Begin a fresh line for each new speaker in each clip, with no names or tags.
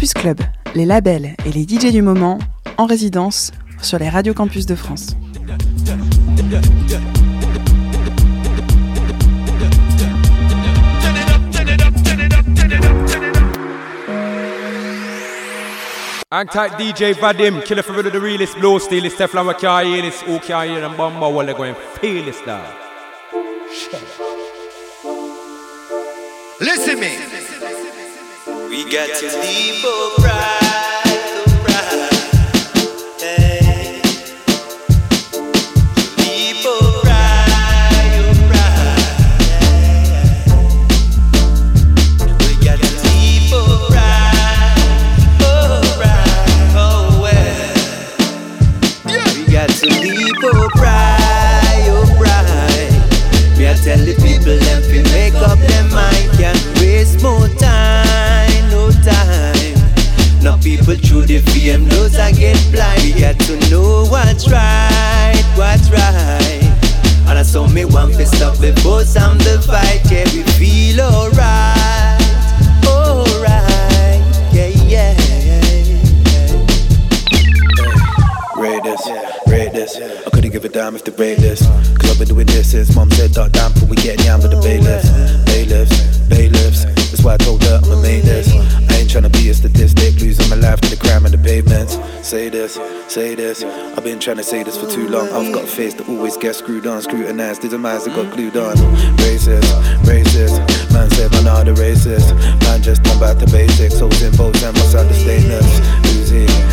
Campus Club, les labels et les DJ du moment en résidence sur les radios campus de France.
Hang DJ Vadim, killer for the realest, blow steel, it's Teflon, we can't hear this, who can't hear them? Bomba, while they're going feel this now?
Listen
We got to leave for pride, through the fame knows I get blind. We got to know what's right, what's right. And I saw me one fi stop before some the fight. Yeah, we feel alright, alright. Yeah, yeah, yeah.
Rate this, rate this. I couldn't give a damn if they rate this. Cause I've been doing this since mom said, Dark damn, but we getting down with the oh, bailiffs. Bailiffs, bailiffs. That's why I told her I'ma make this. Ain't tryna be a statistic, losing my life to the crime and the pavements. Say this, say this. I've been trying to say this for too long. I've got a face that always gets screwed on, scrutinized. These are minds that got glued on. Racist, racist. Man said, man, are the racist. Man just come back to basics. Holes in boats and must understand this. Who's he? Who's he?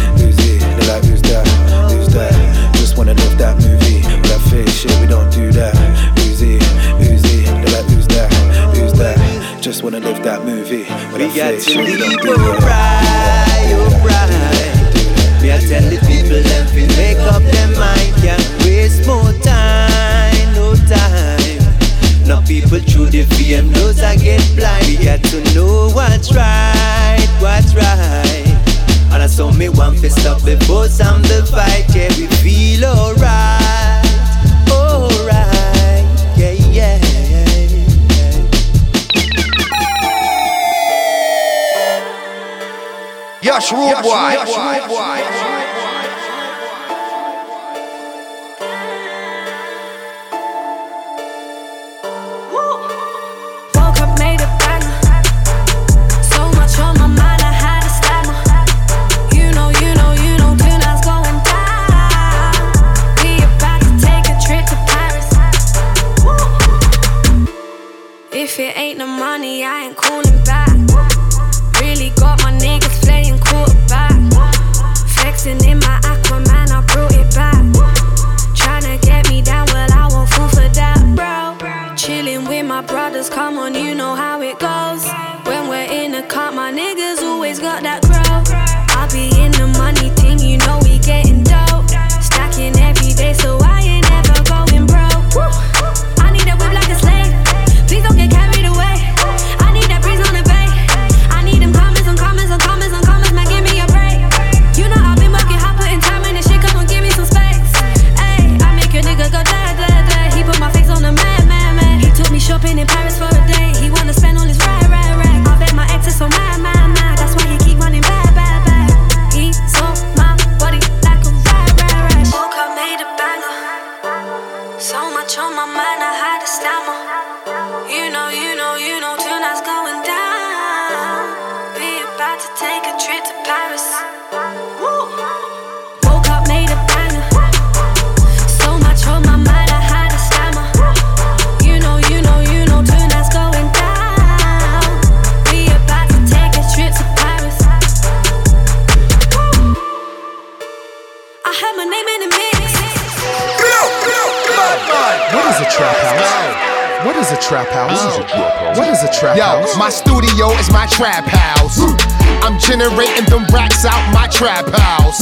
Trap house.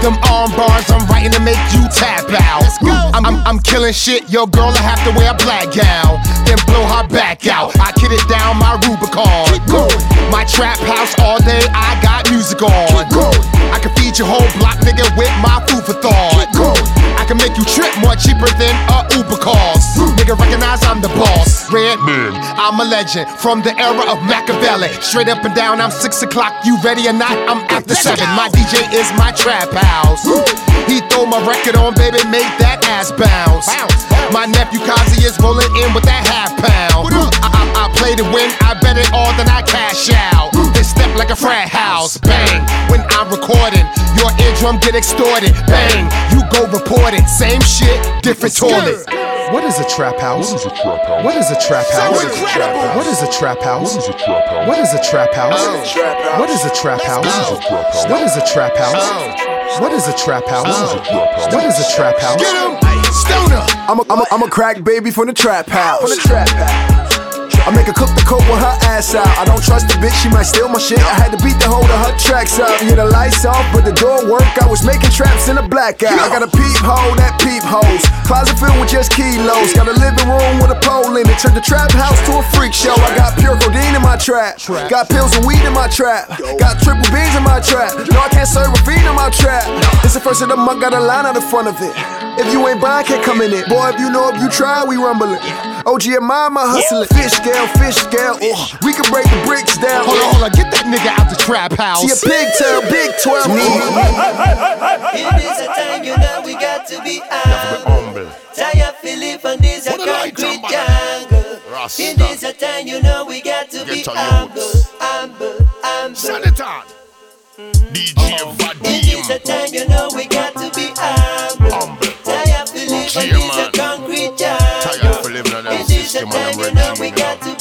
Them arm bars I'm writing to make you tap out. I'm, I'm, I'm killing shit, your girl I have to wear a black gown. Then blow her back out. I kid it down my Rubicon. My trap house all day, I got music on. I can feed your whole block, nigga, with my food for thought. Make you trip more cheaper than a Uber cost. Nigga, recognize I'm the boss.
Red man, I'm a legend from the era of Machiavelli. Straight up and down, I'm six o'clock. You ready or not? I'm after seven. My DJ is my trap house. He throw my record on, baby, make that ass bounce. My nephew Kazi is rolling in with that half pound. I, I, I play to win, I bet it all, then I cash out. They step like a frat house, bang. When I'm recording, your eardrum get extorted, bang. You go report it, same shit, different toilet.
What is a trap house? What is a trap house? What is a trap house? What is a trap house? What is a trap house? What is a trap house? What is a trap house? What is a trap house? What is a trap house?
Get him, stoner.
I'm a, I'm a, I'm a crack baby from the trap house. From the trap house. I make her cook the coke with her ass out. I don't trust the bitch, she might steal my shit. I had to beat the hold of her tracks up. Yeah, the lights off, but the door work. I was making traps in a blackout. I got a peephole that peepholes. Closet filled with just kilos. Got a living room with a pole in it. Turned the trap house to a freak show. I got pure codeine in my trap. Got pills and weed in my trap. Got triple beans in my trap. No, I can't serve a fiend in my trap. It's the first of the month, got a line out the front of it. If you ain't buying, can't come in it. Boy, if you know, if you try, we rumbling. OG and mama hustling. Fish scale, fish scale. Ugh. We can break the bricks down.
Hold on, hold on, get that nigga out the trap house.
See a pigtail, big 12.
It is a time you know we got to be humble. Tired Philip and this a concrete jungle. It is a time you know we got to be humble, humble, humble.
Send it on. DJ
It is a time you know we got to be humble. Sometimes you know we got to.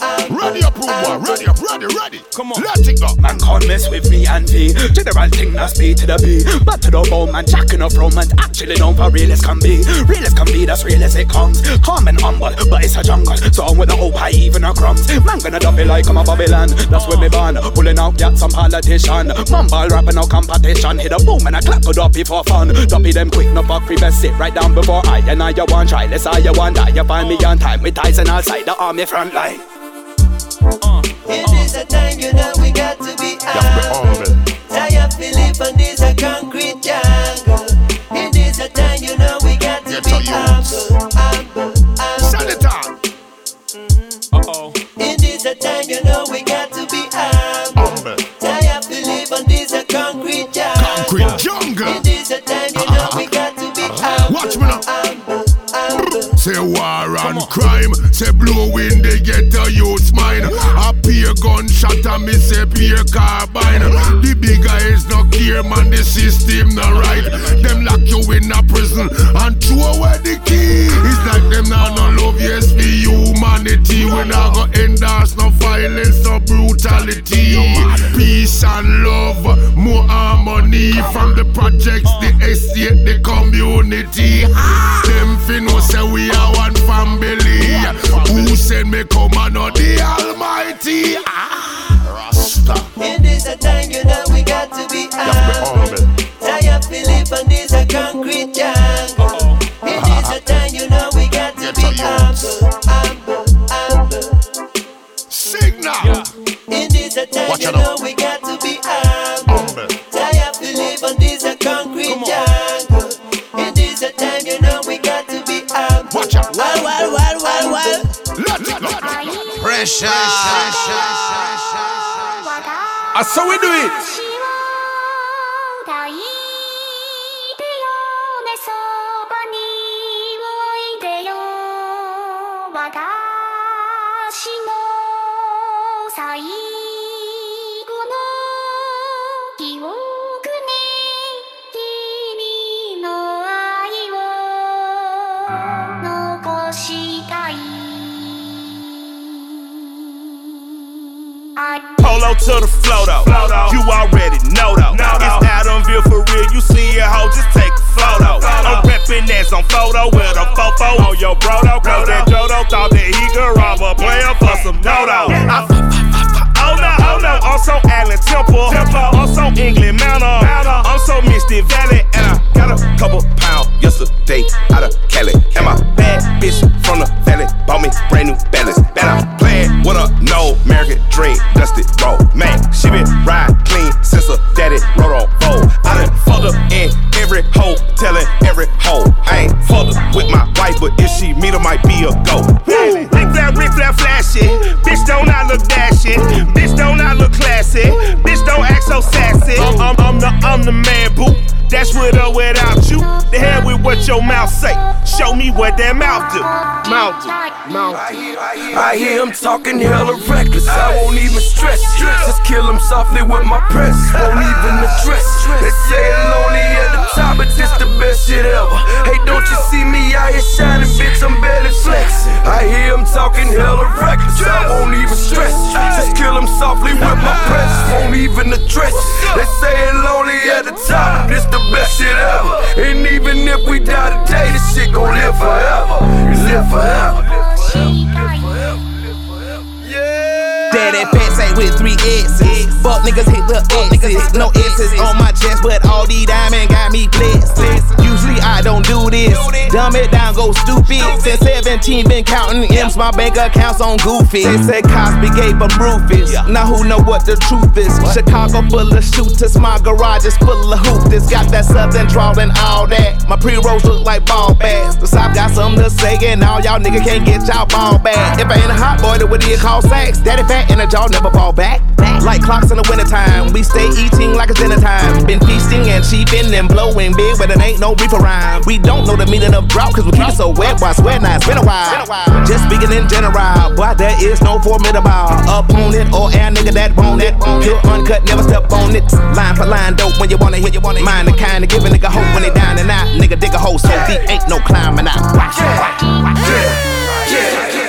Ready up, boy. Ready up, ready, ready.
Come on.
Let it go.
Man can't mess with me and V. General thing that's B to the B. But to the bone man jacking up romance Actually known for real as can be. Real as can be that's real as it comes. Calm and humble but it's a jungle. So I'm with the hope I even a crumbs Man gonna dump it like I'm a Babylon. That's where me born. Pulling out got some politician. Mumble rapping no competition. Hit a boom and I clap good up before fun. Dumpy them quick no fuck free best sit right down before I And I you want. Try Let's I you want. Die You find me on time With ties and outside the army front line Uh, uh.
It is a mm-hmm. time you know we got to be humble. Tired Philip and this a concrete jungle. It is a time you know we got to be humble, humble,
Send
humble.
it on.
It is a time you know we got to be humble. Tired Philip and this a concrete jungle.
Concrete jungle.
It is a time you know we got to be humble,
Watch me now.
humble, humble.
Say war and crime, say blow gunshot and me say peer carbine. The big guys no care man, the system no right. Them lock you in a prison and throw away the key. It's like them now no love, yes for humanity. We not go endorse no violence, no brutality. Peace and love, more harmony from the projects, the estate, the community. Them fin know say we are one family. Who send me come and the Almighty?
That's how we do it
to the flow though. You already know though. It's Adamville for real. You see it, ho, just take a photo. I'm reppin' as on photo with a fofo on your bro
what that mouth do. Mouth do. Mouth do.
I hear him talking hella reckless. I won't even stress. Just kill him softly with my press. Won't even address. They say lonely at the top, but this the best shit ever. Hey, don't you see me out here shining, bitch? I'm barely flexing. I hear him talking hella reckless. I won't even stress. Just kill him softly with my press. Won't even address. They say it lonely at the top, this the best shit ever. And even if we die today, this shit gon' live forever. Live forever.
Daddy pet say with three S's. Fuck niggas hit the X's. No S's on my chest, but all these diamonds got me blessed. Usually I don't do this. Dumb it down, go stupid. Since 17, been counting M's, my bank accounts on Goofy. They said Cosby gave them Rufus. Now who know what the truth is? Chicago full of shooters, my garage is full of hoopers. Got that southern drawl and all that. My pre-rolls look like ball bags. The South got something to say, and all y'all niggas can't get y'all ball back. If I ain't a hot boy, then what do you call sex? Daddy fat and a jaw never fall back. Like clocks in the wintertime, we stay eating like it's dinner time. Been feasting and cheaping and blowing big, but it ain't no reaper rhyme. We don't know the meaning of drought, cause we keep it so wet. Why swear now, it's been a while. Just speaking in general, boy, there is no formidable opponent or air nigga that want it. Pure uncut, never step on it. Line for line, dope when you wanna hit, you wanna mind the kind of give a nigga hope when they down and out. Nigga dig a hole so deep, ain't no climbing out. Watch it, yeah, yeah.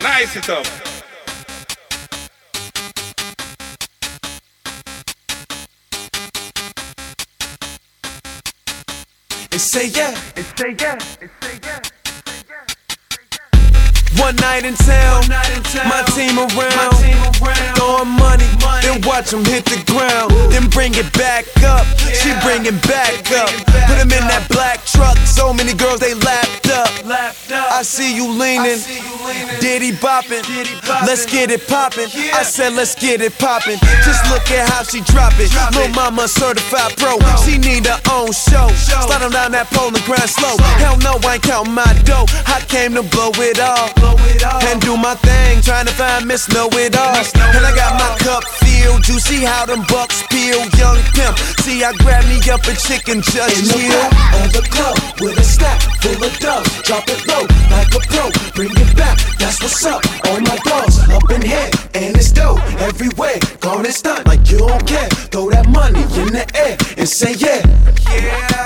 Nice it up.
And say yeah.
And say yeah. And say yeah.
One night in town, my team around, throwing money, then watch them hit the ground, then bring it back up. She bring it back up, put him in that black truck. So many girls they lapped up. I see you leaning, Diddy bopping. Let's get it poppin'. I said let's get it poppin'. Just look at how she drop it. Lil' mama certified pro, she need her own show. Slide on down that pole and grind slow. Hell no, I ain't counting my dough. I came to blow it all and do my thing, trying to find Miss Know It All. And I got my cup filled, you see how them bucks peel, young pimp. See, I grab me up a chicken just
In the
chill.
back of the club with a stack full of dubs. Drop it low like a pro. Bring it back, that's what's up. All my dogs up in here, and it's dope everywhere. Gone and stunt like you don't care. Throw that money in the air and say yeah.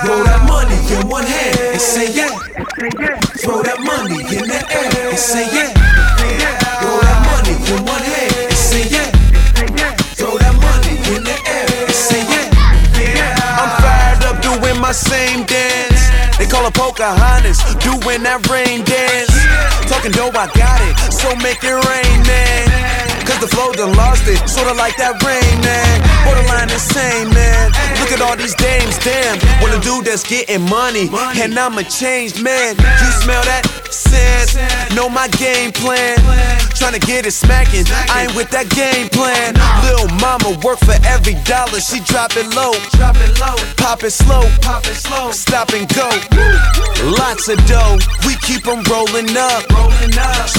Roll that money in one hand and say yeah. Throw that money in the air and say yeah. Roll that money in say yeah. Throw that money in the air say yeah.
I'm fired up doing my same dance. They call it Pocahontas, doing that rain dance. Talking dope, I got it, so make it rain, man. Cause the flow done lost it, sorta like that rain, man. Borderline insane, man. Look at all these dames, damn. Want a dude that's getting money, and I'm a changed man. You smell that? Sand, know my game plan. Tryna get it smacking, I ain't with that game plan. Lil' mama work for every dollar, she drop it low. Pop it slow, pop it slow, stop and go. Lots of dough, we keep keep 'em rolling up.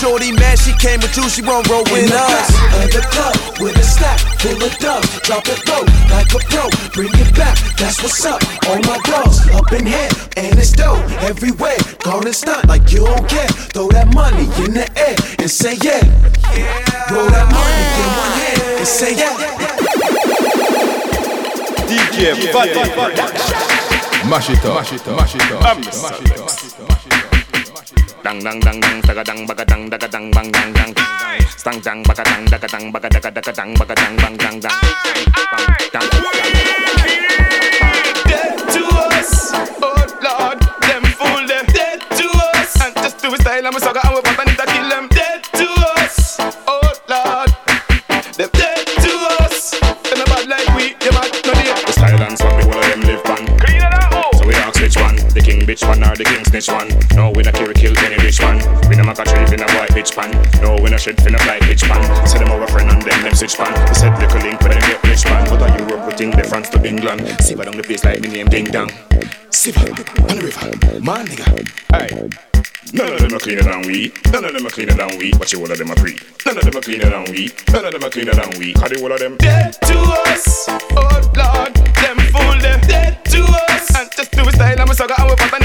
Shorty mad, she came with you, she won't roll
In
with
the of the club with a stack full of dubs. Drop it low like a pro. Bring it back, that's what's up. All my dogs up in here, and it's dope everywhere. Gone and stunt like you don't care. Throw that money in the air and say yeah. Roll that money in one hand and say yeah.
DJ
Mash it up, mash it up, mash it up, mash it up, mash it up.
Dang dang dang dang saga dang baga dang daga dang bang dang dang. Stang dang baga dang daga dang baga daga daga dang baga dang bang dang dang. Dang
Dead to us, oh Lord, them fool them. Dead to us, and just do it style and we sucker
bitch man or the king's snitch one. No, we not carry kill any bitch man. We not make a trade in a white bitch pan. No, we not shit a black bitch pan. Say them our friend and them them switch pan. They said little link but them get rich man. But are Europe putting think the France to England. Siva on the face like me name Ding Dong. Siva on the river, man nigga. Aye, None of them are cleaner than we. None of them are cleaner than we. But you all of them are free. None of them are cleaner than we. None of them are cleaner than we. Cause they all of them
dead to us. Oh Lord, them fool them dead
to us. And just do it style,
I'm a sucker, I'm a.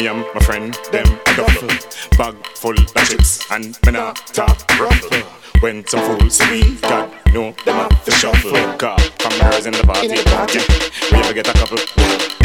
Me and my friend, them a duffel Bag full of chips and me nah talk ruffle. When some fools see me, God know them a to shuffle. Car from girls in the party, party We ever get a couple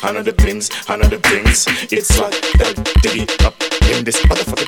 I know the things. I know the things. It's like they're digging up in this
motherfucker.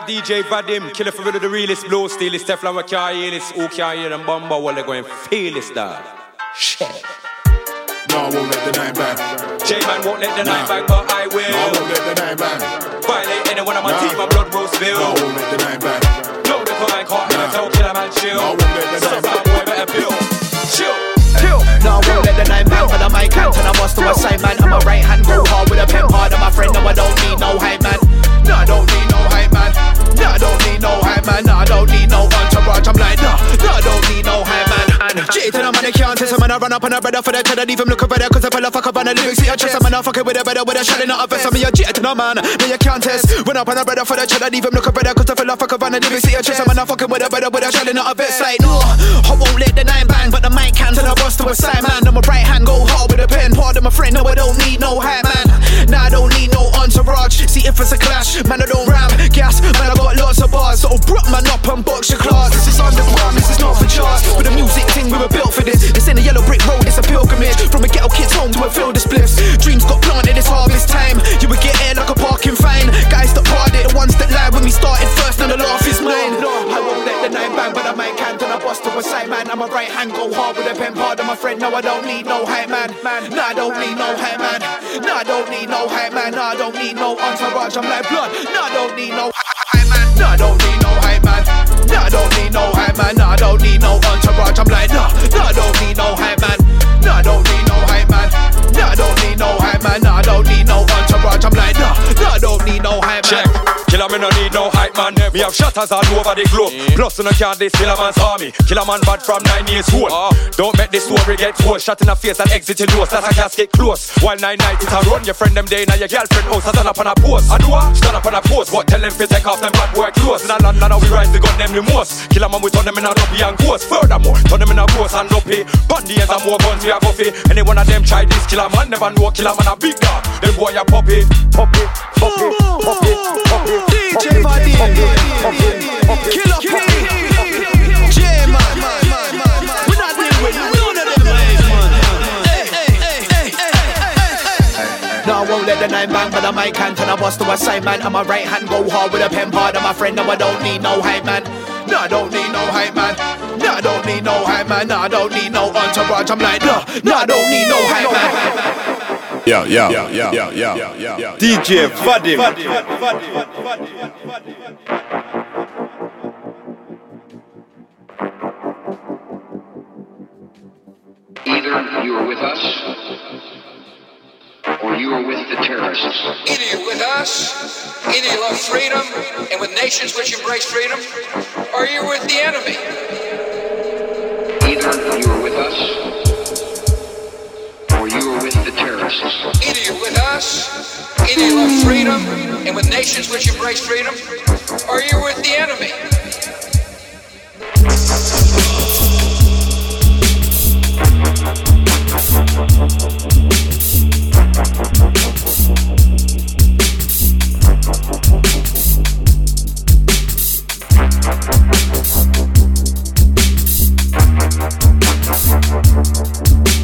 Anti DJ Vadim, killer for the realest blow steel, it's Teflon we can't hear this, who can't hear them bomba while they going feel this dog. Shit.
No, I won't let the nine bang.
J-Man won't let the nine bang, but I will.
No, I won't let the nine bang.
Violate anyone on my
Nah.
team, my blood will spill.
No, I won't let the nine bang.
No, the fine caught in a toe, killer man chill.
No, I won't let the
Some
nine bang.
boy better build. Chill.
No, I won't let the nine bang, but I might count and I must do a sign man. I'm a right hand, go hard with a pen hard. I'm my friend, no, I don't need no hype man. No, I don't need No, I don't need no to the man, they can't test him, and I run up on a brother for the cheddar, leave him looking better, cause I fell off, fuck up on the lyrics, see I trust him, and I fuck it with a better, with a shot in a vest, I'm a J to the man, me you can't test. Run up on a brother for the cheddar, leave him looking better, cause I fell off, fuck up on the lyrics, see I trust him, and I fuck it with a better, with a shot in a vest, like, no, I won't let the nine bang, but the mic can to the bust to a side man, I'm a right hand, go hard with a pen, pardon my friend, no, I don't need no hype man, nah, I don't need no entourage, see if it's a clash, man, I don't ram, gas, man, I got lots of bars, so brought man up and box your class, this is underground, this is charts, but the music thing, we were built for this, it's in a yellow brick road, it's a pilgrimage, from a ghetto kid's home to a field of spliffs, dreams got planted, it's harvest time, you would get air like a parking fine, guys that parted, the ones that lied when we started first, now the laugh is mine, No, I won't let the nine bang, but I might can, till I bust to a side man, I'm a right hand, go hard with a pen, pardon my friend, no, I don't need no hype man, man, no, I don't need no hype man, no, I don't need no hype man, no, I don't need no entourage, I'm like blood, no, I don't need no hype man, no, I don't need no need no hype man, I don't need no entourage, I'm like, no, I don't need no hype man, I don't need no hype man, I don't need no hype man, I don't need no entourage, I'm like, no, I don't need no hype man.
Check. Killer me no need no hype man. Me have shatters all over the globe. Mm. Plus you no can't this killer man's army. Killer man bad from nine years old. Ah. Don't make this story get told. Shot in the face and exit in nose. That's a casket close. While nine night it a run. Your friend them day now your girlfriend house. I stand up on a post. I do what? Stand up on a post. What tell them fi take off them bad boy clothes. In a land now we rise the gun them the most. Killer man we turn them in a rugby and ghost. Furthermore, turn them in a ghost and nuppy. Bandy and more guns we a buffy. Any one of them try this killer man never know killer man a big dog. Them boy a puppy, puppy, puppy, puppy, puppy.
DJ Vadim, Killa P, J-Man, we not dealing with none of them. No, I won't let the nine bang, but I might can turn a bust to a side man. I'm a right hand, go hard with a pen pard. I'm a friend, no, I don't need no hype man. No, I don't need no hype man. No, I don't need no hype man. No, I don't need no entourage. I'm like, no, no, I don't need no hype man.
Yeah, yeah, yeah, yeah, yeah, yeah, yeah, yeah.
DJ Vadim.
Either you are with us or you are with the terrorists.
Either you're with us, either you love freedom and with nations which embrace freedom, or you're with the enemy.
Either you are with us
Either you're with us, either you love freedom? And with nations which embrace freedom, or you're with the enemy.
That's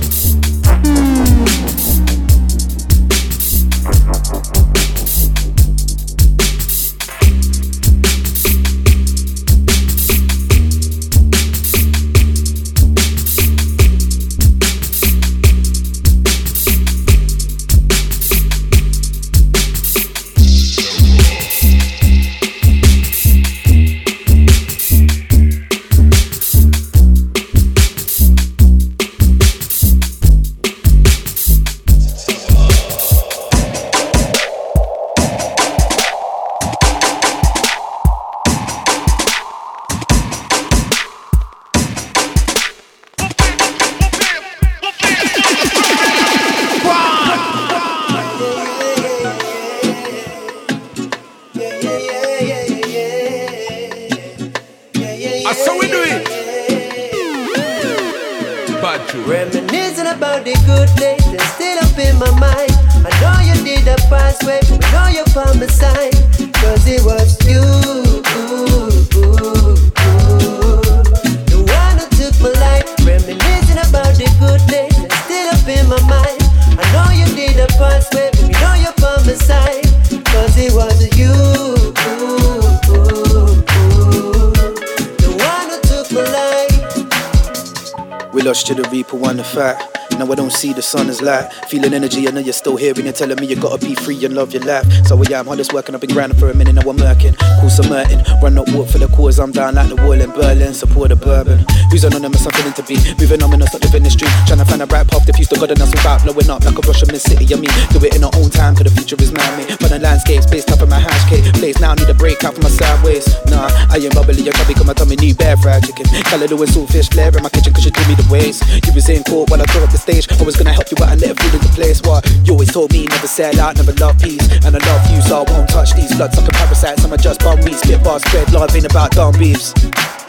see the sun as light. Feeling energy, I know you're still here and you're telling me you gotta be free and love your life. So yeah, I'm hardest working, I've been grinding for a minute, now I'm working. Cool some Merton, run up work for the cause, I'm down like the wall in Berlin, support the bourbon. Who's anonymous, I'm feeling to be. Moving on, not living in the street. Trying to find a bright path, the fuse to God and us without blowing up like a rush in city. I mean, do it in our own time, cause the future is man made. But the landscape's based up in my hash cake. Place now, need a break out from my sideways. Nah, I ain't bubbly, I can't become my tummy, need bear fried chicken. Callaloo and saltfish flare in my kitchen, cause you do me the ways. You was in court while I tore up the stage. I was gonna help you out and let it fall into place. What? You always told me never sell out, never love peace. And I love you, so I won't touch these bloods like a parasite. Some are just bum weed, spit bars, spread love, ain't about dumb beefs.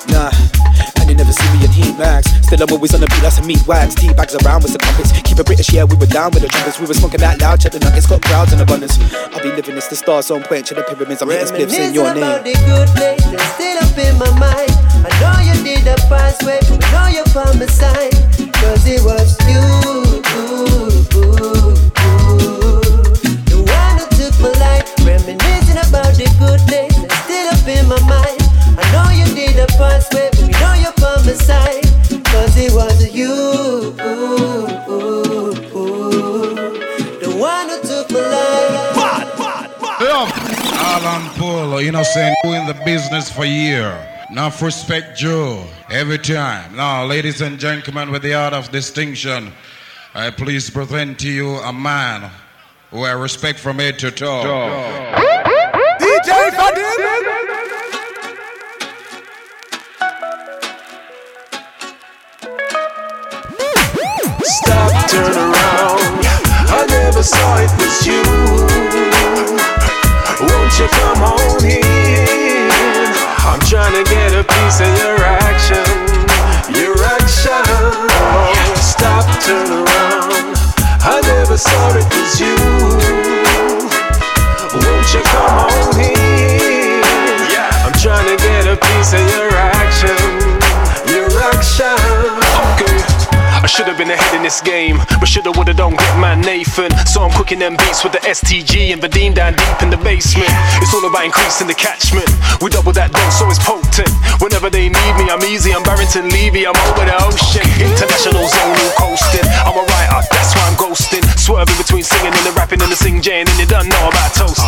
Nah, and you never see me in heat mags. Still, I'm always on the beat, like some meat wags. Tea bags around with the compass. Keep it British, yeah, we were down with the trumpets. We were smoking that loud, check the nuggets, got crowds in abundance. I'll be living this, the stars on point, to the pyramids. I'm hitting spliffs in your name.
the good days still up in my mind. I know you did the past way, but I know you're. The the. I the but from my side. Cause it was you. The one who took polite Reminating about the good thing that's still up in my mind. I know you did a part way, but you know you're from the side, it was you. The one who took my life.
Alan Paul, you know, saying doing the business for year. Enough respect Joe every time. Now, ladies and gentlemen, with the art of distinction, I please present to you a man who I respect from head to toe.
DJ Vadim.
Stop, turn around. I never saw it was you. Won't you come on in? I'm trying to get a piece of your action. Your action. Stop, turn around. I never saw it was you. Won't you come on in? I'm trying to get a piece of your action. Your action. Okay.
I should have been ahead in this game, but shoulda woulda don't get man Nathan. So I'm cooking them beats with the STG and Vadim down deep in the basement. It's all about increasing the catchment. We double that dose, so it's potent. Whenever they need me, I'm easy. I'm Barrington Levy, I'm over the ocean. International zonal coasting. I'm a writer, that's why I'm ghosting. Swerving between singing and the rapping and the sing jane, and you don't know about toasting.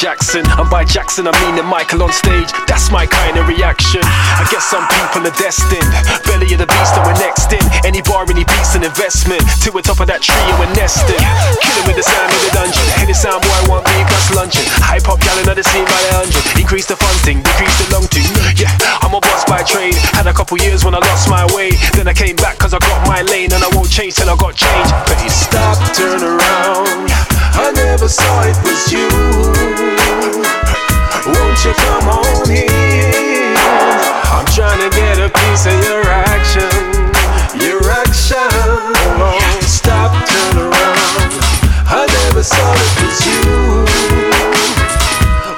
Jackson. And by Jackson, I mean the Michael on stage. That's my kind of reaction. I guess some people are destined. Belly of the beast, and we're next in. Any bar, any beats, an investment. To the top of that tree, and we're nesting. Killing with the sound of the dungeon. Any sound boy I want me, plus luncheon. High pop gallon of the scene by the hundred. Increase the fun thing, decrease the long thing. Yeah, I'm a boss by trade. Had a couple years when I lost my way. Then I came back cause I got my lane. And I won't change till I got change. Please
Stop, turn around. I never saw it was you. Won't you come on in? I'm trying to get a piece of your action. Your action. Stop, turn around. I never saw it was you.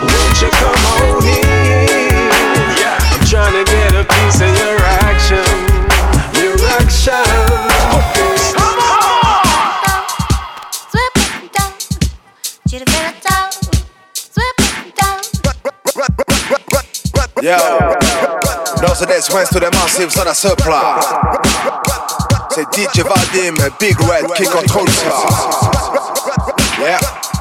Won't you come on in? I'm trying to get a piece of your action. Your action. Okay.
Yo, those are the ones to the massives on a supply. C'est DJ Vadim, Big Red qui contrôle ça. Yeah.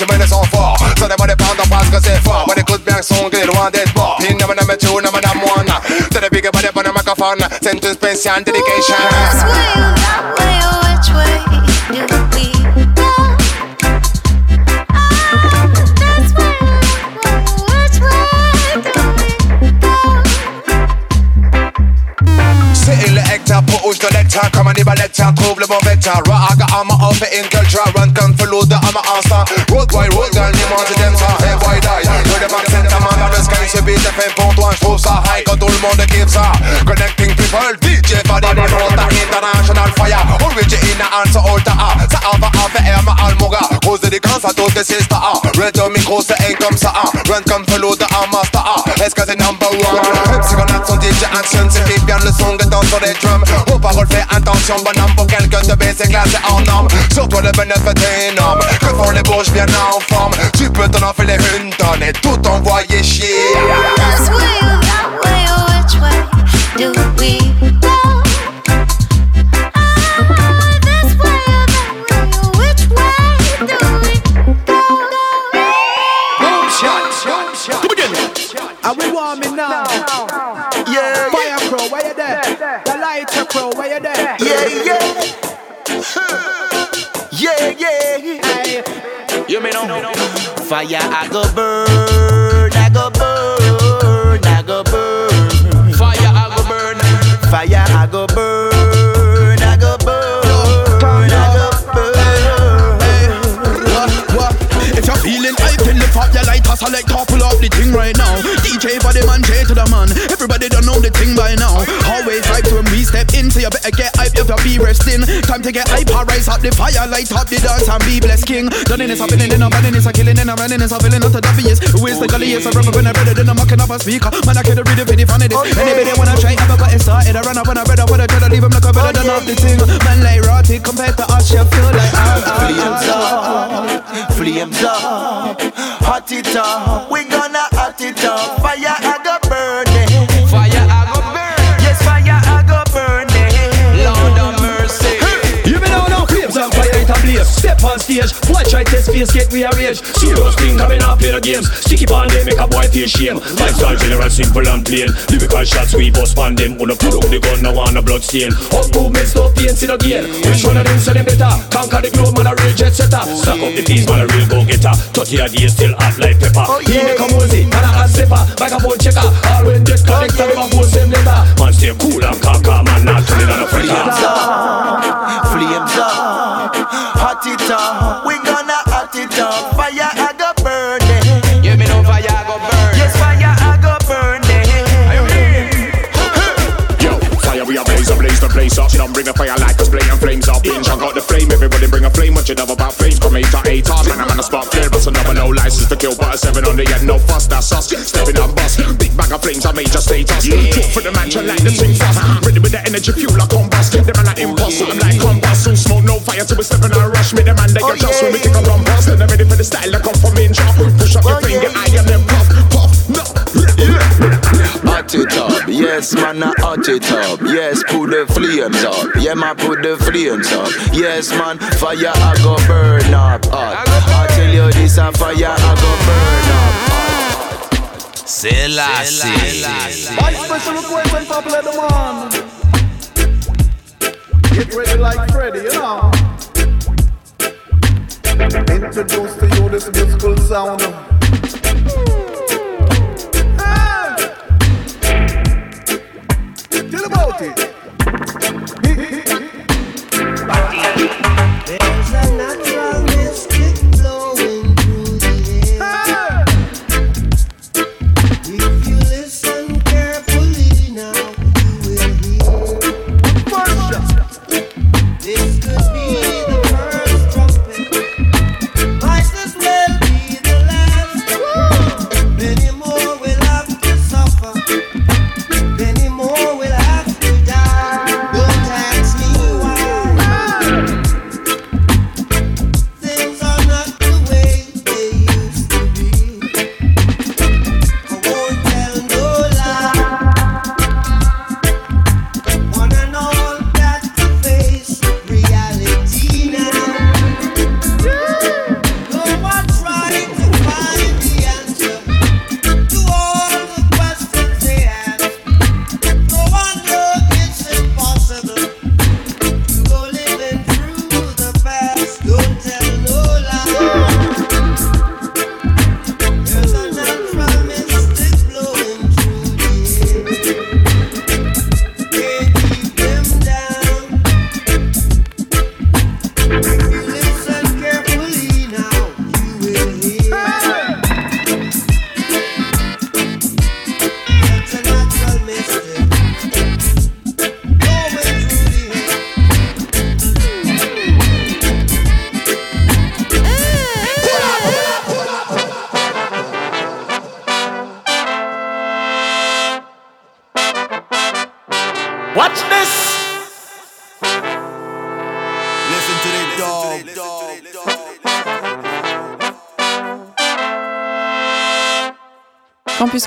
tu mets le son fort. Ça devrait dépendre parce que c'est fort. Mais écoute bien son gris, loin d'être fort. Il n'a pas de météo, n'a pas d'amour. C'est le big body pour le microphone. C'est une spéciale dedication. That comme un trouve le bon vecteur, all fit in culture Run can follow the I'm a answer Road boy, road girl, ni mange t'aimes ça Hey boy, die. Que le max c'est ta main dans le sky Ce beat est fait pour toi, j'trouve ça high. Quand tout le monde kiffe ça Connecting people, DJ body Man, roll the international fire. Original answer all the A Ça a va avec a Almoga Grosse dédicace à toutes tes sisters Red on me, grosse, c'est comme ça Run can follow the I'm a star Est-ce ah. que c'est number one? Hip, c'est qu'on a DJ action C'est qui bien le son dans sur les drums. Aux paroles fais attention Bonhomme pour quelqu'un de baisser classé en norme. Sur toi le bénéfice est énorme Que font les bourges bien en forme? Tu peux t'en enfiler une tonne Et tout envoyer chier?
Yeah, yeah. Yeah, yeah.
You me know?
Fire, I go burn, I go burn, I go burn.
Fire, I go burn.
Fire, I go burn, I go burn, I go burn.
If you're feeling hype, then lift up your lighter, select top, pull up the thing right now. DJ for the man, J to the man. Everybody don't know the thing by now. Always hype when we step in, so you better get hype if you be resting. Time to get hype, I rise up the fire, light up the dance and be blessed king. Done in is happening, then I'm running, it's a killing, then I'm running, it's a feeling, not a obvious. Who is the? It's a rubber when I read it, then I'm mocking up a speaker. Man, I can't read it the fun of this. Anybody wanna try, never got it started. I run up on a bread, I wanna try to leave him like a better than off the thing. Man, like rotted compared to us, you feel like
Flames up, flames up, hot it up. We gonna hot it up. Fire,
stage, watch right test face get rearranged. Serious thing coming up play the games. Sticky pan they make a boy feel shame. Lifestyle general simple and plain. Lyrical shots we bust pan them. Wanna put up the gun now on a blood stain. Up movements no pain in again. Which one of them say them better? Conquer the globe man a real jet setter. Stack up the peas man a real go getter. Thirty a day still hot like pepper. Oh, he make a mosey man a hot stepper. Microphone checker. All when get oh, connected them a post them letter. Man stay cool and calm calm and not turning on a
Flames
fretter.
up, flames up, hot it up.
Everybody bring a flame. What you know about flames? From eight to eight, hard man, I'm on the spot. Clear, but another no license to kill, but a seven on the end, no fuss. That's us. Stepping on bus, big bag of flames, I major status. Talk for the mansion like the thing fast. Ready with the energy, fuel like combust. Them man like impulse, I'm like combust. Soon smoke, no fire till we step in a rush. Me the man they adjust oh, when we kick a run past. Then I'm ready for the style that come from inch. Push up your finger, I am them puff,
Hot it up, yes man, I hot it up. Yes, put the flames up. Yeah man, put the flames up. Yes man, fire I go burn up. Uh, hot. I tell you this a fire I go burn up. Hot. Selassie.
My special request and popular demand. Get ready like Freddy, you know. Introduce to you this musical sound. About it.
There's a natural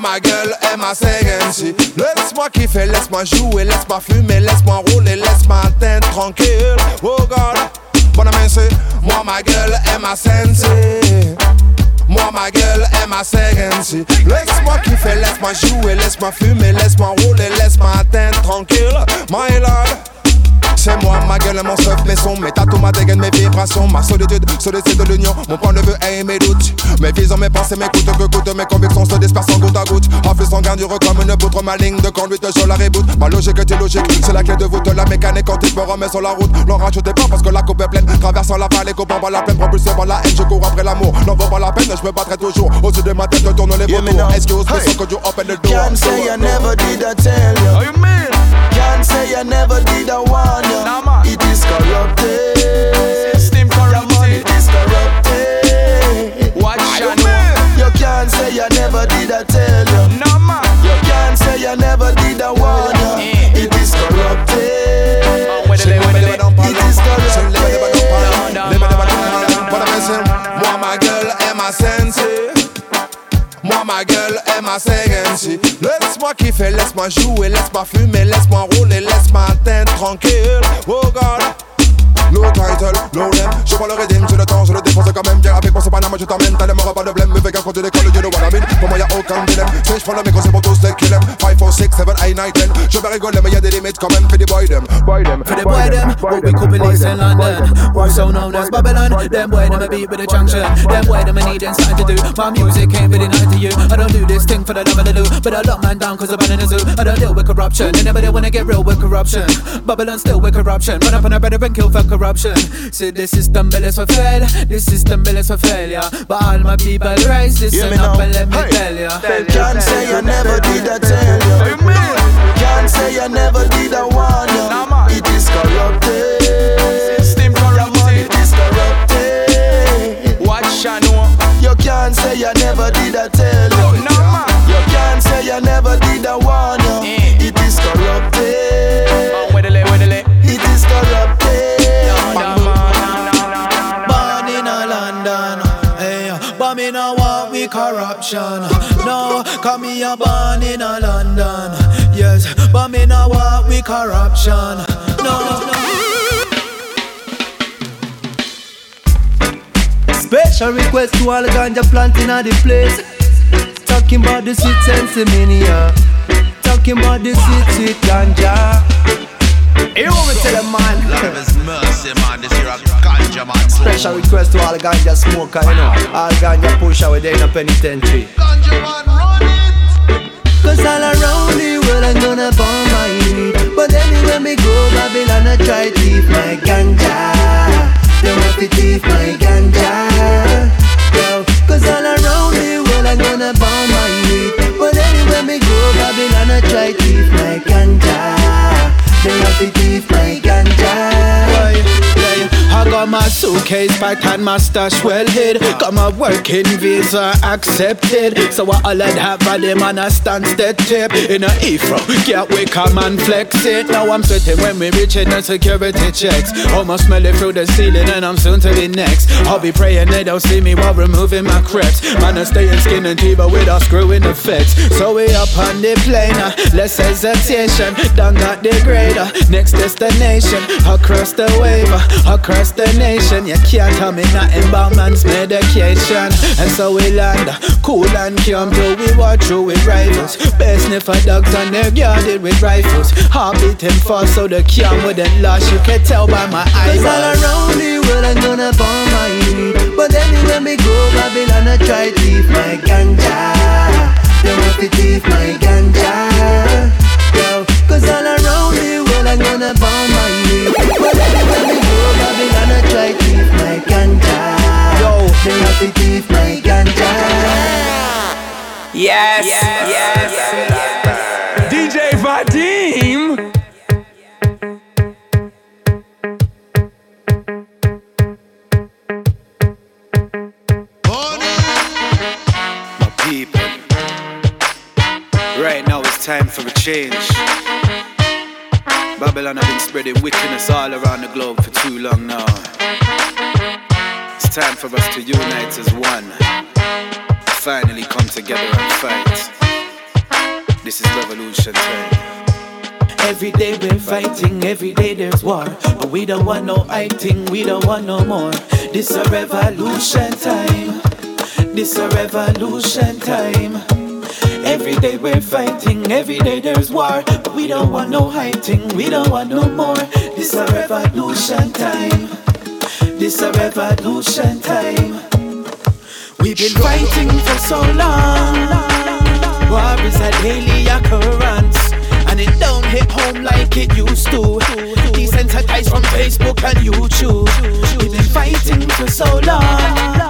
Ma gueule est ma. Laisse-moi kiffer, laisse-moi jouer, laisse-moi fumer, laisse-moi rouler, laisse-moi atteindre tranquille. Oh God, bon à c'est moi ma gueule est ma sensei. Moi ma gueule est ma séquence. Laisse-moi kiffer, laisse-moi jouer, laisse-moi fumer, laisse-moi rouler, laisse-moi atteindre tranquille. My Lord. C'est moi, ma gueule, mon stuff, mes sons, mes tatous, ma dégaine, mes vibrations, ma solitude, solitude de l'union, mon point de vue et mes doutes. Mes visions, mes pensées, mes coûtent que coûtent, mes convictions se dispersent en goutte à goutte. En plus, en dur comme une poutre, ma ligne de conduite, je la reboot. Ma logique est illogique, c'est la clé de voûte, la mécanique quantique me remet sur la route. N'en rajoutez pas parce que la coupe est pleine, traversant la vallée, coupant par la plaine, propulsé par la haine, je cours après l'amour. N'en vaut pas la peine, je me battrai toujours. Au-dessus de ma tête, je tourne les vautours. Excuse me, so could you open the door?
Can't say I never did I tell you.
You mean?
Can't say I never did I warn you.
Nah, man.
It is corrupted.
System corrupted.
it is corrupted.
Watch I
You can't say I never did I tell you.
No man.
You can't say I never did I
gueule est ma séquence. Laisse-moi kiffer, laisse-moi jouer, laisse-moi fumer, laisse-moi rouler, laisse-moi atteindre tranquille. Oh God. Low title, low name, je prends le rythme, j'ai le temps, je le défonce quand même Viens avec moi c'est Panama, je t'emmène, t'as les morts, pas de blême. Mais fais quand tu décolles, you know what I mean. Pour moi y'a aucun dilemme, si je prends le micro c'est pour tous les kill 5, 4, 6, 7, 8, 9, 10 Je vais rigoler mais y'a des limites quand même, fais des boy them. Boy them,
For the boy them, what we could release in London. Also known as Babylon? Them boy them a beat with a junction. Them boy them a needing something to do. My music ain't really nothing to you. I don't do this thing for the love of the do But I lock man down cause I'm in the zoo. I don't deal with corruption. Anybody wanna get real with corruption? Babylon still with corruption. Run up on a brother and kill for corruption. See this system built for fail. This system built for failure. But all my people rise This and up
now.
and let me
Hey.
tell ya.
Can't say I never did I tell you. Can't say I never did I warn you. It is corrupted.
System
Yeah,
corrupted.
it is corrupted.
Watch I know.
You can't say I never did I tell you.
No man.
You can't say I never did I warn you. It is corrupted.
Where the lay, where the lay.
It is corrupted.
Born in a London, hey, but me no want we corruption. No, come me a born in a London, but me no want we corruption. No, no.
Special request to all the ganja planting at the place. Talking about the sweet sensimania. Talking about the sweet, sweet ganja. You want me tell them, man?
Lord of His mercy, man. This here a ganja man.
Special request to all the ganja smoker, you know. All ganja pusher with in a penitentiary.
Ganja man, run it.
Cause all around the world I'm gonna burn my weed But anywhere me go, Babylon I try thief my ganja. They want to thief my ganja Yo, Cause all around the world I'm gonna burn my weed But anywhere me go, Babylon I try thief my ganja. They want to thief my
got my suitcase packed and my stash well hid. Got my working visa accepted. So I all that them and I stand step tip in a Heathrow. Can't we come and flex it? Now I'm sweating when we reach in the security checks. Almost smell it through the ceiling and I'm soon to be next. I'll be praying they don't see me while removing my crepes. Man, I stay in skin and teeth but without screwing the feds. So we up on the plane, uh, less hesitation. Done got the grader, next destination. Across the wave, uh, across the You can't tell me nothing about man's medication. And so we land cool and calm till we walk through with rivals. Best sniffer dogs and they're guarded with rifles. Heart beating fast so the cam wouldn't last. You can tell by my eyes.
All around the world I'm gonna burn my weed But anywhere me go Babylon I try thief my ganja They want to thief my ganja Yo, cause all around the world I'm gonna to thief my ganja
Yes, yes, yes. DJ Vadim.
My people. Right now it's time for a change. Babylon have been spreading wickedness all around the globe for too long now. Time for us to unite as one. Finally come together and fight. This is revolution time.
Every day we're fighting, every day there's war. But we don't want no fighting, we don't want no more. This a revolution time. This a revolution time. Every day we're fighting, every day there's war. But we don't want no fighting, we don't want no more. This a revolution time. This a revolution time. We've been fighting for so long. War is a daily occurrence. And it don't hit home like it used to. Desensitized from Facebook and YouTube. We've been fighting for so long.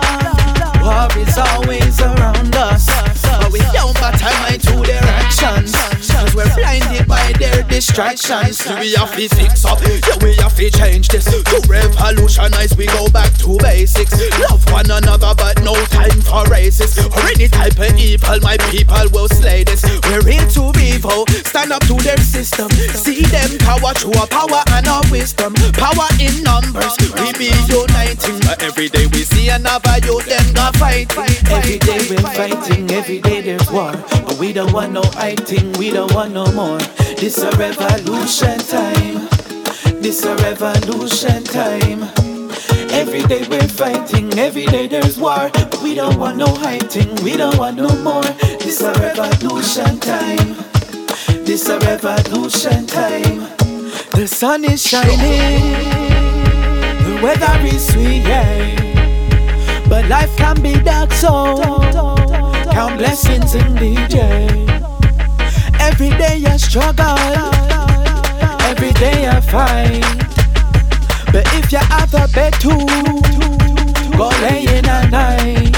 War is always around us. We don't matter mind to their actions. Cause we're blinded by their distractions. So we have to fix up. Yeah, we have to change this. To revolutionize, we go back to basics. Love one another, but no time for races. Or any type of evil, my people will slay this. We're into evil. Stand up to their system. See them power through our power and our wisdom. Power in numbers. We be uniting. But every day we see another youth, them go fighting. Every day we're fighting. Every day there's war. But we don't want no fighting. We don't want no more. This a revolution time. This a revolution time. Every day we're fighting, every day there's war. But we don't want no fighting, we don't want no more. This a revolution time. This a revolution time. The sun is shining, the weather is sweet, yeah. But life can be dark, so count blessings indeed, yeah. Every day I struggle, every day I fight. But if you have a bed too, go lay in at night.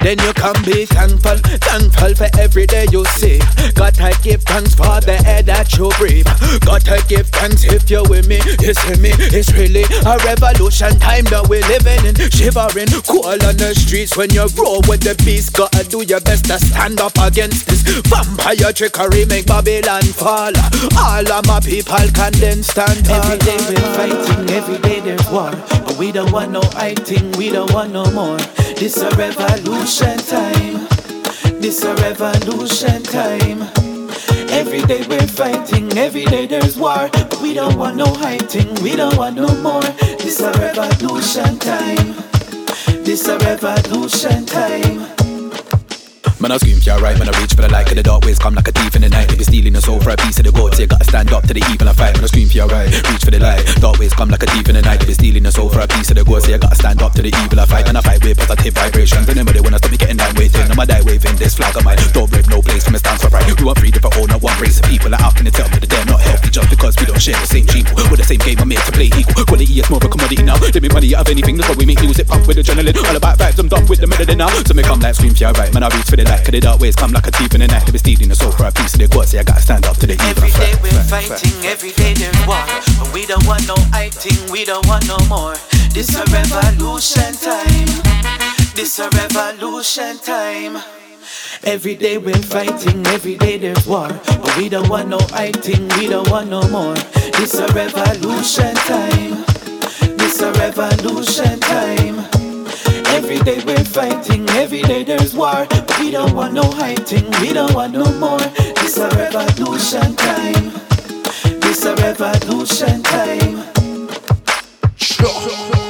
Then you can be thankful, thankful for every day you see. Gotta give thanks for the air that you breathe. Gotta give thanks if you're with me. You see me, it's really a revolution time that we're living in. Shivering, cool on the streets when you roll with the beast. Gotta do your best to stand up against this vampire trickery. Make Babylon fall. All of my people can then stand tall. Every day we're fighting, every day there's war. But we don't want no fighting, we don't want no more. This a revolution time. This a revolution time. Every day we're fighting, every day there's war. But we don't want no fighting, we don't want no more. This a revolution time. This a revolution time.
Man, I scream for your right, man, I reach for the light of the dark ways come like a thief in the night. If you're stealing the soul for a piece of the gold, you gotta stand up to the evil and fight. Man, I scream for your right, reach for the light. Dark ways come like a thief in the night. If you're stealing the soul for a piece of the gold, so you gotta stand up to the evil and fight. And I fight with positive vibrations. And nobody wanna stop me getting down waiting. I'm a die waving this flag of mine. Don't break no place from a stance for pride. We want three different all, not one race of people. Like, how can they tell me that they're not healthy just because we don't share the same gene? We're the same game, I'm made to play equal. Quality is more of a commodity now. Let me money out of anything, that's why we make music pump with adrenaline. All about vibes, I'm done with the melody now. So me come like scream for your right, man, I reach for the light. Cause the dark ways come like a thief in the night. If it's stealing the soul for a piece of the God, so I gotta stand up to the evil.
Every day we're
fight,
fighting, every day there's war. But we don't want no fighting, we don't want no more. This a revolution time. This a revolution time. Every day we're fighting, every day there's war. But we don't want no fighting, we don't want no more. This a revolution time. This a revolution time. Every day we're fighting, every day there's war. We don't want no hiding, we don't want no more. It's a revolution time. It's a revolution time.
Sure.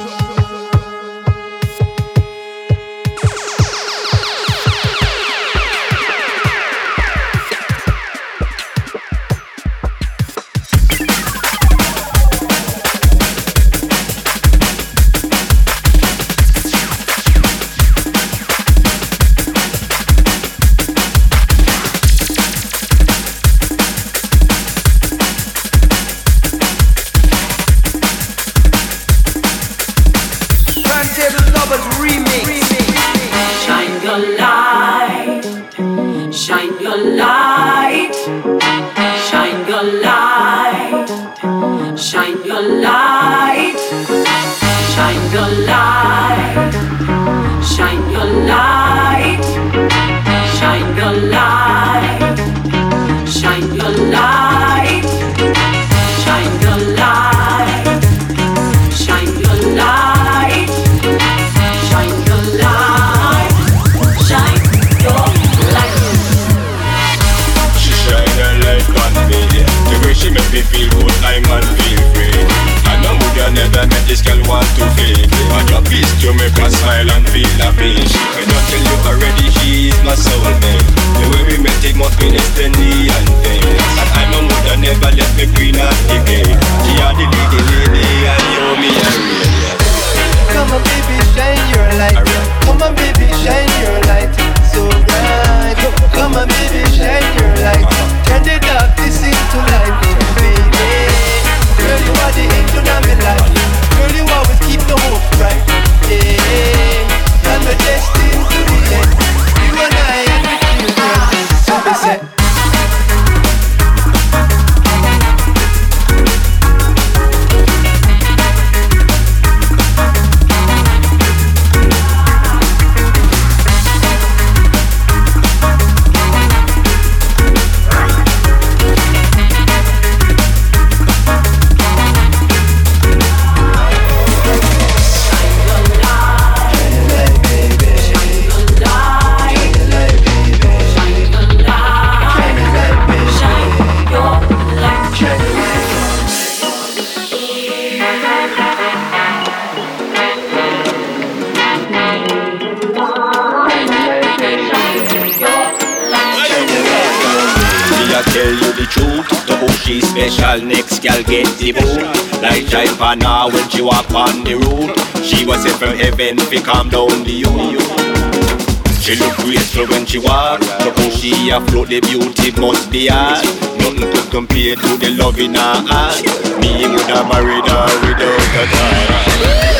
fi calm down the youth. She look graceful when she walk. Look how she a float, the beauty must be hard. Nothing could compare to the love in her heart. Me woulda married her without a doubt.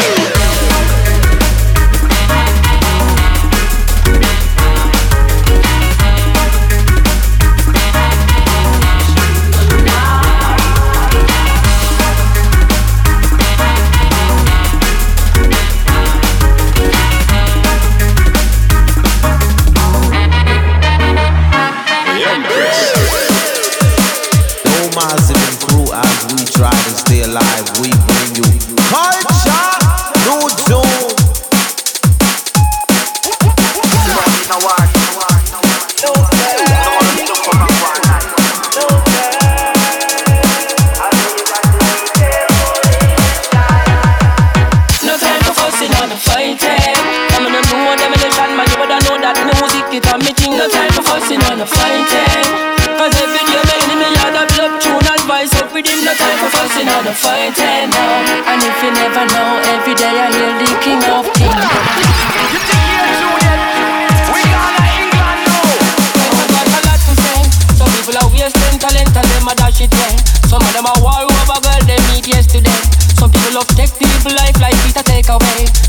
And if you never know, every day I hear the king of kings. people talent and them a dash it. Some of them over girl they meet yesterday. Some people love take people life like Peter take away.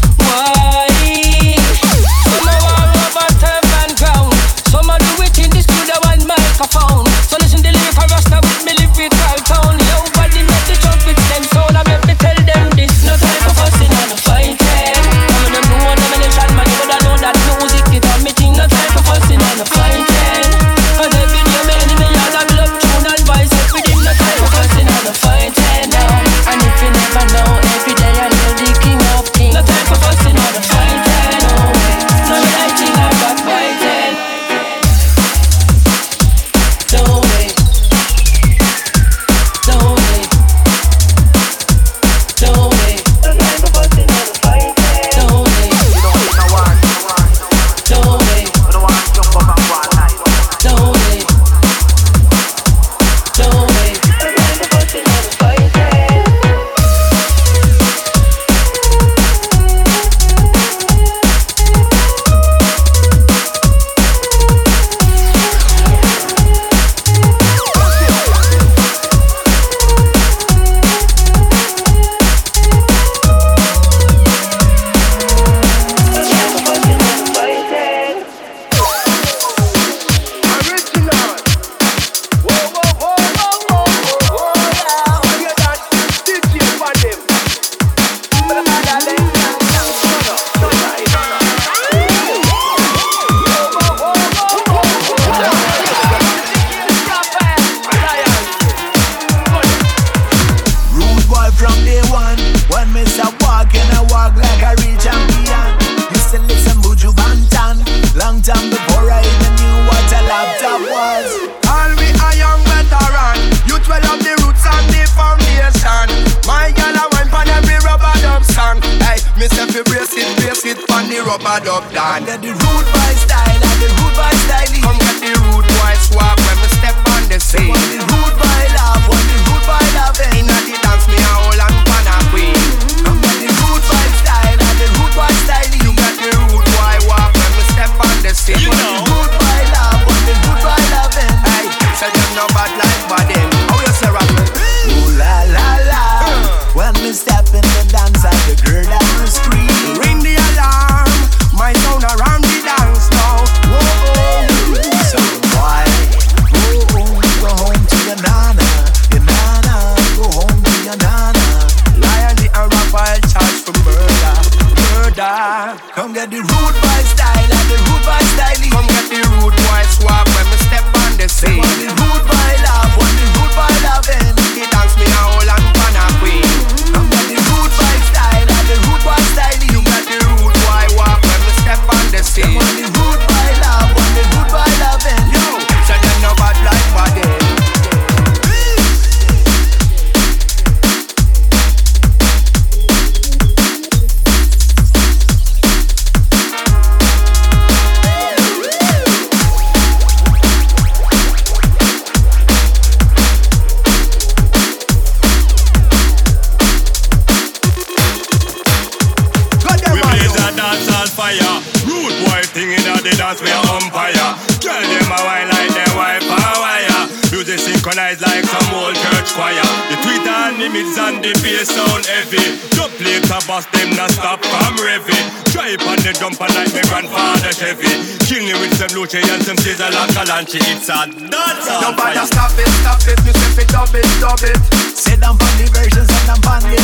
The
dance,
we a umpire. Girl them a wine like them wife a wire. Music synchronized like some old church choir. The tweet and the mids and the bass sound heavy. Plate a bust them not stop from revving. Drive on the jumper like my grandfather Chevy. Kill me with some Luce and some Caesar like Calanchi. It's a dance on
Nobody stop it, stop it, me say dub it, dub it.
Sit down on the versions and I'm on the.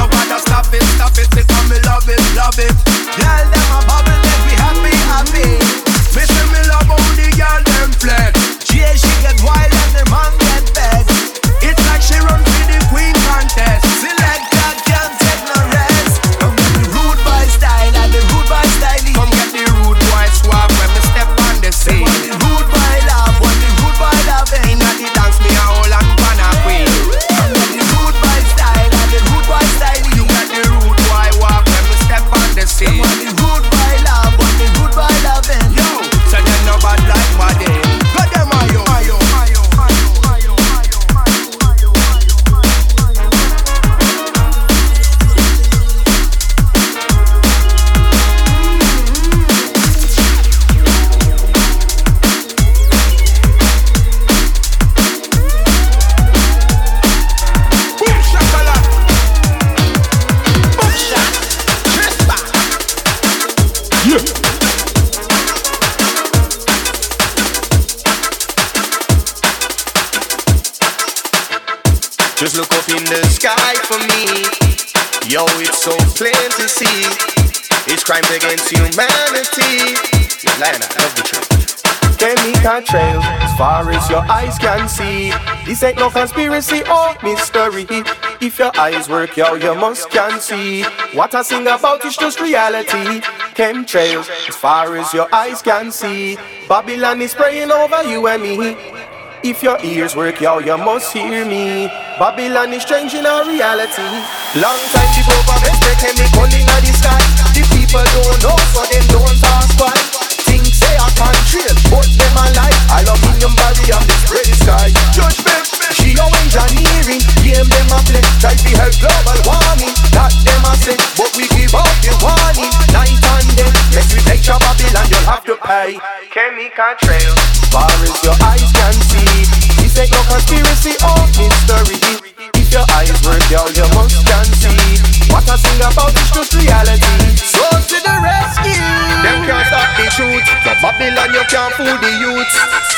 Nobody stop it, stop it, say come me love it, love it.
Girl, them a bubble, happy, happy.
Me say me the girl them flex.
Yeah, she get wild and the man get vexed.
It's like she run for the queen contest.
Select the
sky for me. Yo, it's so plain to see. It's crimes against humanity. I love the truth. Chemical trail, as far as your eyes can see. This ain't no conspiracy or mystery. If your eyes work, yo, you must can see. What I sing about is just reality. Chemtrails, as far as your eyes can see. Babylon is praying over you and me. If your ears work, yo, you must hear me. Babylon is changing our reality. Long time the government they chemical in the sky. The people don't know, so them don't ask why. Things say are contrail, but them alive. Aluminium barrier, the spread the sky. Judgment, geoengineering, game them a play. Try to help global warming, that them a say. But we give out the warning, night and day. Mess with nature, Babylon, you'll have to pay. Chemical trail, far as your eyes can see. This ain't no conspiracy or mystery. If your eyes work, yo, you must can see. What I sing about is just reality. So to the rescue. Them can't stop the truth. The Babylon, you can't fool the youth.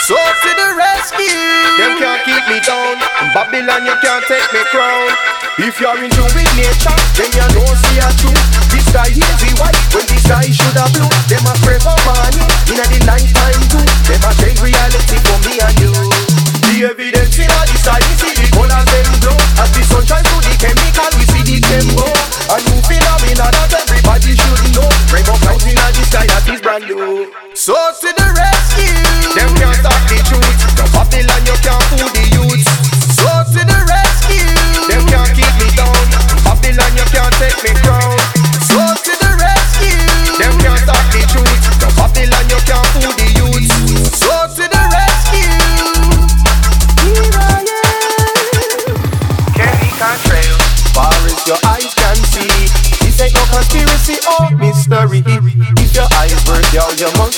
So to the rescue. Them can't keep me down. In Babylon, you can't take me crown. If you're in tune with nature, then you know see a truth. This sky hazy white when the sky should have blue. Them a pray for money in the night time too. Them a change reality for me and you. Evidence in all the sky, we see the colors them glow. As the sun shines through the chemical, we see the chem go. A new phenomenon that everybody should know. Rainbow clouds in the sky that is brand new. So to the rescue, them can't stop the truth. No Babylon, you can't fool the youths. So to the rescue, them can't keep me down. Babylon, you can't take me crown. Yo, you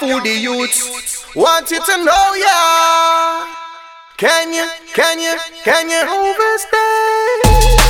fool the youths. Want you to know, yeah. Can you, can you, can you overstay?